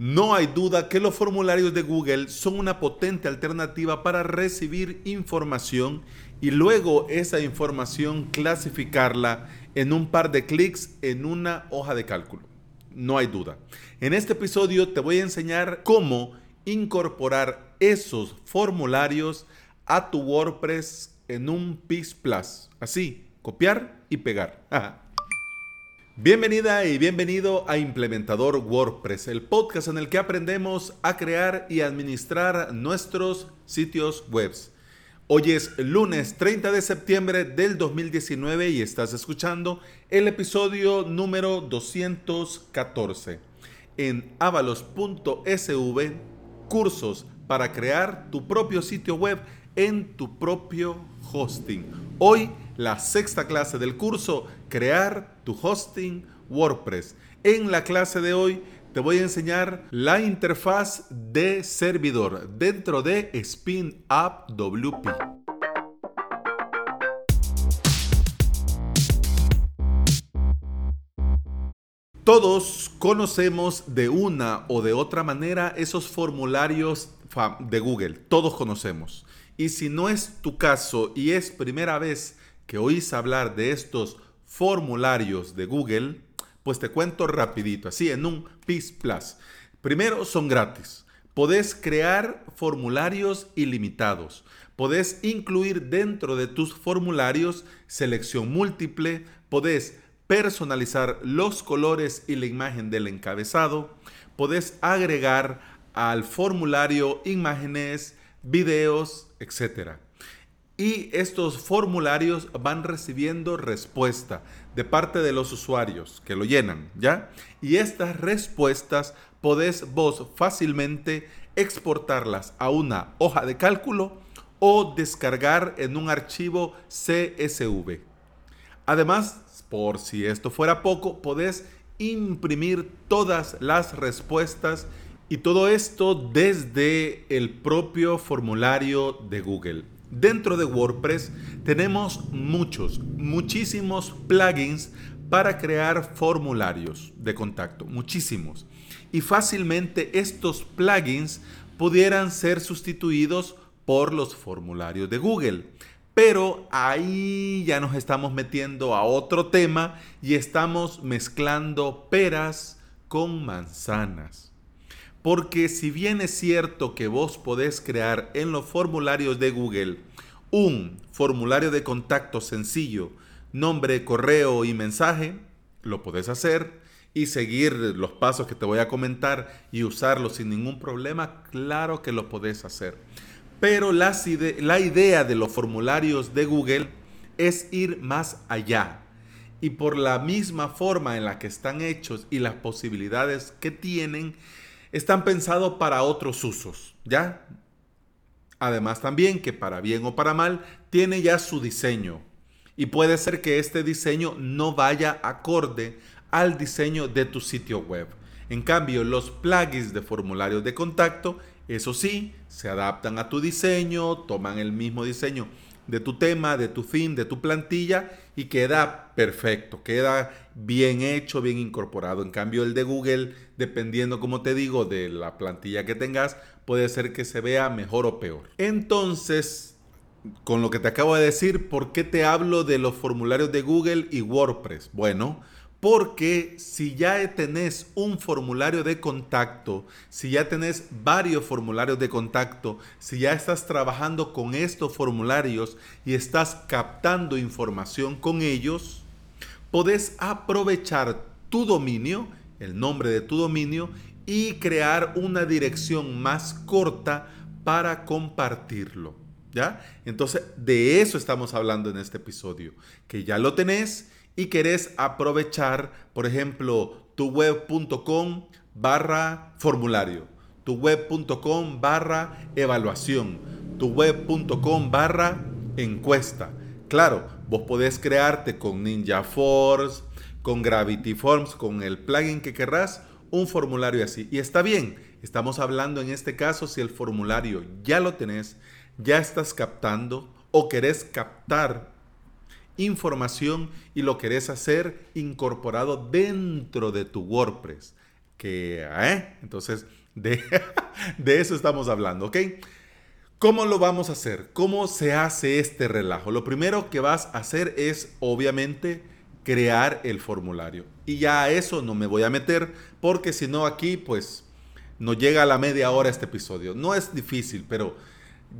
No hay duda que los formularios de Google son una potente alternativa para recibir información y luego esa información clasificarla en un par de clics en una hoja de cálculo. No hay duda. En este episodio te voy a enseñar cómo incorporar esos formularios a tu WordPress en un PIS Plus. Así, copiar y pegar. Bienvenida y bienvenido a Implementador WordPress, el podcast en el que aprendemos a crear y administrar nuestros sitios web. Hoy es lunes 30 de septiembre del 2019 y estás escuchando el episodio número 214 en avalos.sv, cursos para crear tu propio sitio web en tu propio hosting. Hoy la sexta clase del curso, crear tu hosting WordPress. En la clase de hoy te voy a enseñar la interfaz de servidor dentro de Spin Up WP. Todos conocemos de una o de otra manera esos formularios de Google. Todos conocemos. Y si no es tu caso y es primera vez que oís hablar de estos formularios de Google, pues te cuento rapidito, así en un PIS Plus. Primero, son gratis. Podés crear formularios ilimitados. Podés incluir dentro de tus formularios selección múltiple. Podés personalizar los colores y la imagen del encabezado. Podés agregar al formulario imágenes, videos, etc y estos formularios van recibiendo respuesta de parte de los usuarios que lo llenan, ¿ya? Y estas respuestas podés vos fácilmente exportarlas a una hoja de cálculo o descargar en un archivo CSV. Además, por si esto fuera poco, podés imprimir todas las respuestas y todo esto desde el propio formulario de Google. Dentro de WordPress tenemos muchos, muchísimos plugins para crear formularios de contacto, muchísimos. Y fácilmente estos plugins pudieran ser sustituidos por los formularios de Google. Pero ahí ya nos estamos metiendo a otro tema y estamos mezclando peras con manzanas. Porque si bien es cierto que vos podés crear en los formularios de Google un formulario de contacto sencillo, nombre, correo y mensaje, lo podés hacer y seguir los pasos que te voy a comentar y usarlo sin ningún problema, claro que lo podés hacer. Pero la, la idea de los formularios de Google es ir más allá. Y por la misma forma en la que están hechos y las posibilidades que tienen, están pensados para otros usos, ¿ya? Además también que para bien o para mal tiene ya su diseño y puede ser que este diseño no vaya acorde al diseño de tu sitio web. En cambio, los plugins de formularios de contacto, eso sí, se adaptan a tu diseño, toman el mismo diseño de tu tema, de tu fin, de tu plantilla y queda perfecto, queda bien hecho, bien incorporado. En cambio, el de Google, dependiendo, como te digo, de la plantilla que tengas, puede ser que se vea mejor o peor. Entonces, con lo que te acabo de decir, ¿por qué te hablo de los formularios de Google y WordPress? Bueno, porque si ya tenés un formulario de contacto, si ya tenés varios formularios de contacto, si ya estás trabajando con estos formularios y estás captando información con ellos, podés aprovechar tu dominio, el nombre de tu dominio, y crear una dirección más corta para compartirlo. ¿Ya? Entonces, de eso estamos hablando en este episodio, que ya lo tenés y querés aprovechar, por ejemplo, tuweb.com barra formulario, tuweb.com barra evaluación, tuweb.com barra encuesta. Claro, vos podés crearte con Ninja Force, con Gravity Forms, con el plugin que querrás, un formulario así. Y está bien, estamos hablando en este caso si el formulario ya lo tenés, ya estás captando o querés captar información y lo querés hacer incorporado dentro de tu WordPress. que, ¿eh? Entonces, de, de eso estamos hablando, ¿ok? ¿Cómo lo vamos a hacer? ¿Cómo se hace este relajo? Lo primero que vas a hacer es, obviamente, crear el formulario. Y ya a eso no me voy a meter porque si no aquí, pues, no llega a la media hora este episodio. No es difícil, pero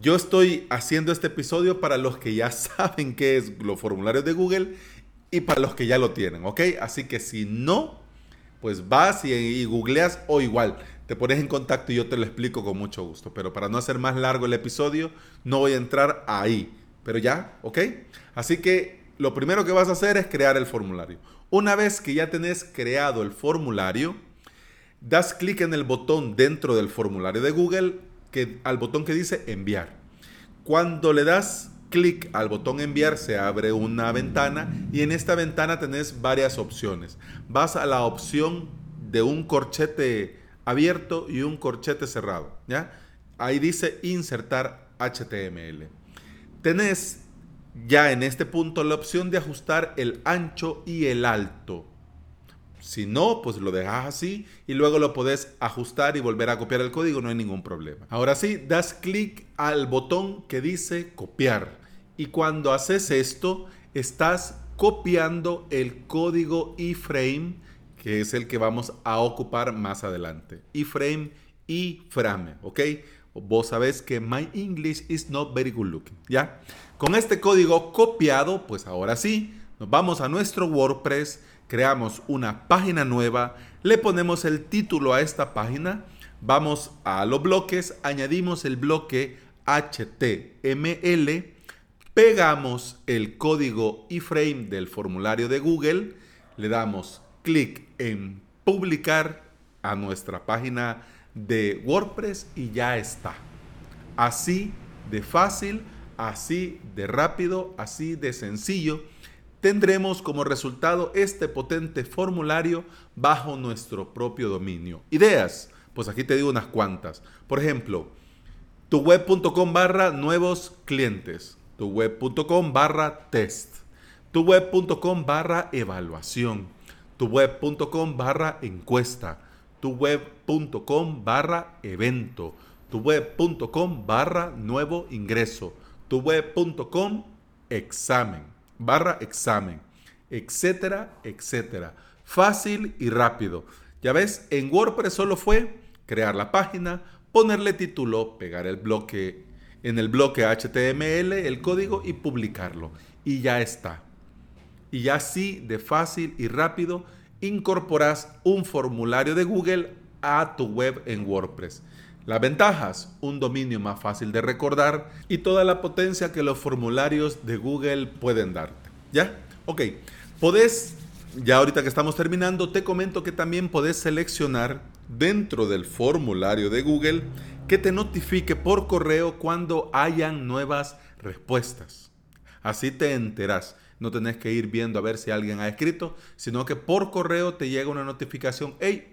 yo estoy haciendo este episodio para los que ya saben qué es los formularios de Google y para los que ya lo tienen, ¿ok? Así que si no, pues vas y, y googleas o igual te pones en contacto y yo te lo explico con mucho gusto. Pero para no hacer más largo el episodio, no voy a entrar ahí. Pero ya, ¿ok? Así que lo primero que vas a hacer es crear el formulario. Una vez que ya tenés creado el formulario, das clic en el botón dentro del formulario de Google, que, al botón que dice enviar. Cuando le das clic al botón enviar, se abre una ventana y en esta ventana tenés varias opciones. Vas a la opción de un corchete abierto y un corchete cerrado. ¿ya? Ahí dice insertar HTML. Tenés ya en este punto la opción de ajustar el ancho y el alto. Si no, pues lo dejas así y luego lo podés ajustar y volver a copiar el código, no hay ningún problema. Ahora sí, das clic al botón que dice copiar. Y cuando haces esto, estás copiando el código iframe que es el que vamos a ocupar más adelante. iframe y frame, ¿ok? Vos sabés que my English is not very good looking, ¿ya? Con este código copiado, pues ahora sí, nos vamos a nuestro WordPress, creamos una página nueva, le ponemos el título a esta página, vamos a los bloques, añadimos el bloque HTML, pegamos el código iframe del formulario de Google, le damos clic en publicar a nuestra página de WordPress y ya está. Así de fácil, así de rápido, así de sencillo, tendremos como resultado este potente formulario bajo nuestro propio dominio. Ideas, pues aquí te digo unas cuantas. Por ejemplo, tuweb.com barra nuevos clientes, tuweb.com barra test, tuweb.com barra evaluación tuweb.com barra encuesta, tuweb.com barra evento, tuweb.com barra nuevo ingreso, tuweb.com examen, barra examen, etcétera, etcétera. Fácil y rápido. Ya ves, en WordPress solo fue crear la página, ponerle título, pegar el bloque en el bloque HTML, el código y publicarlo. Y ya está y así de fácil y rápido incorporas un formulario de Google a tu web en WordPress. Las ventajas, un dominio más fácil de recordar y toda la potencia que los formularios de Google pueden darte. ¿Ya? Ok, podés, ya ahorita que estamos terminando, te comento que también podés seleccionar dentro del formulario de Google que te notifique por correo cuando hayan nuevas respuestas. Así te enterás no tenés que ir viendo a ver si alguien ha escrito, sino que por correo te llega una notificación, hey,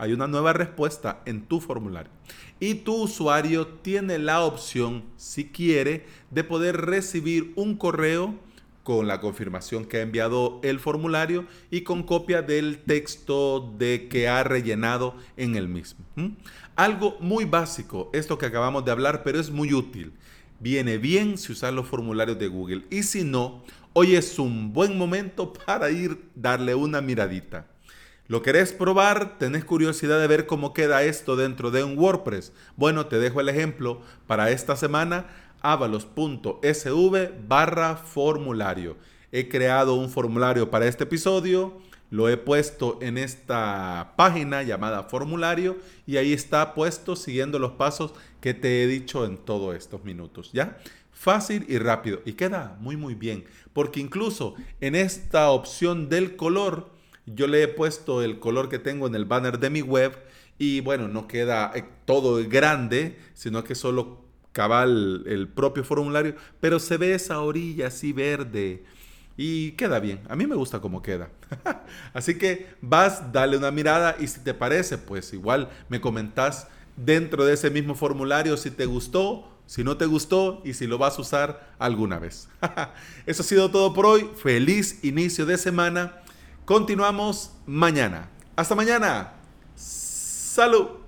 hay una nueva respuesta en tu formulario. Y tu usuario tiene la opción, si quiere, de poder recibir un correo con la confirmación que ha enviado el formulario y con copia del texto de que ha rellenado en el mismo. Algo muy básico, esto que acabamos de hablar, pero es muy útil. Viene bien si usas los formularios de Google y si no, hoy es un buen momento para ir darle una miradita. ¿Lo querés probar? ¿Tenés curiosidad de ver cómo queda esto dentro de un WordPress? Bueno, te dejo el ejemplo para esta semana, avalos.sv barra formulario. He creado un formulario para este episodio, lo he puesto en esta página llamada formulario y ahí está puesto siguiendo los pasos que te he dicho en todos estos minutos, ¿ya? Fácil y rápido y queda muy muy bien porque incluso en esta opción del color, yo le he puesto el color que tengo en el banner de mi web y bueno, no queda eh, todo grande, sino que solo cabal el propio formulario, pero se ve esa orilla así verde y queda bien. A mí me gusta cómo queda. así que vas, dale una mirada y si te parece, pues igual me comentás dentro de ese mismo formulario si te gustó si no te gustó y si lo vas a usar alguna vez. Eso ha sido todo por hoy. Feliz inicio de semana. Continuamos mañana. Hasta mañana. Salud.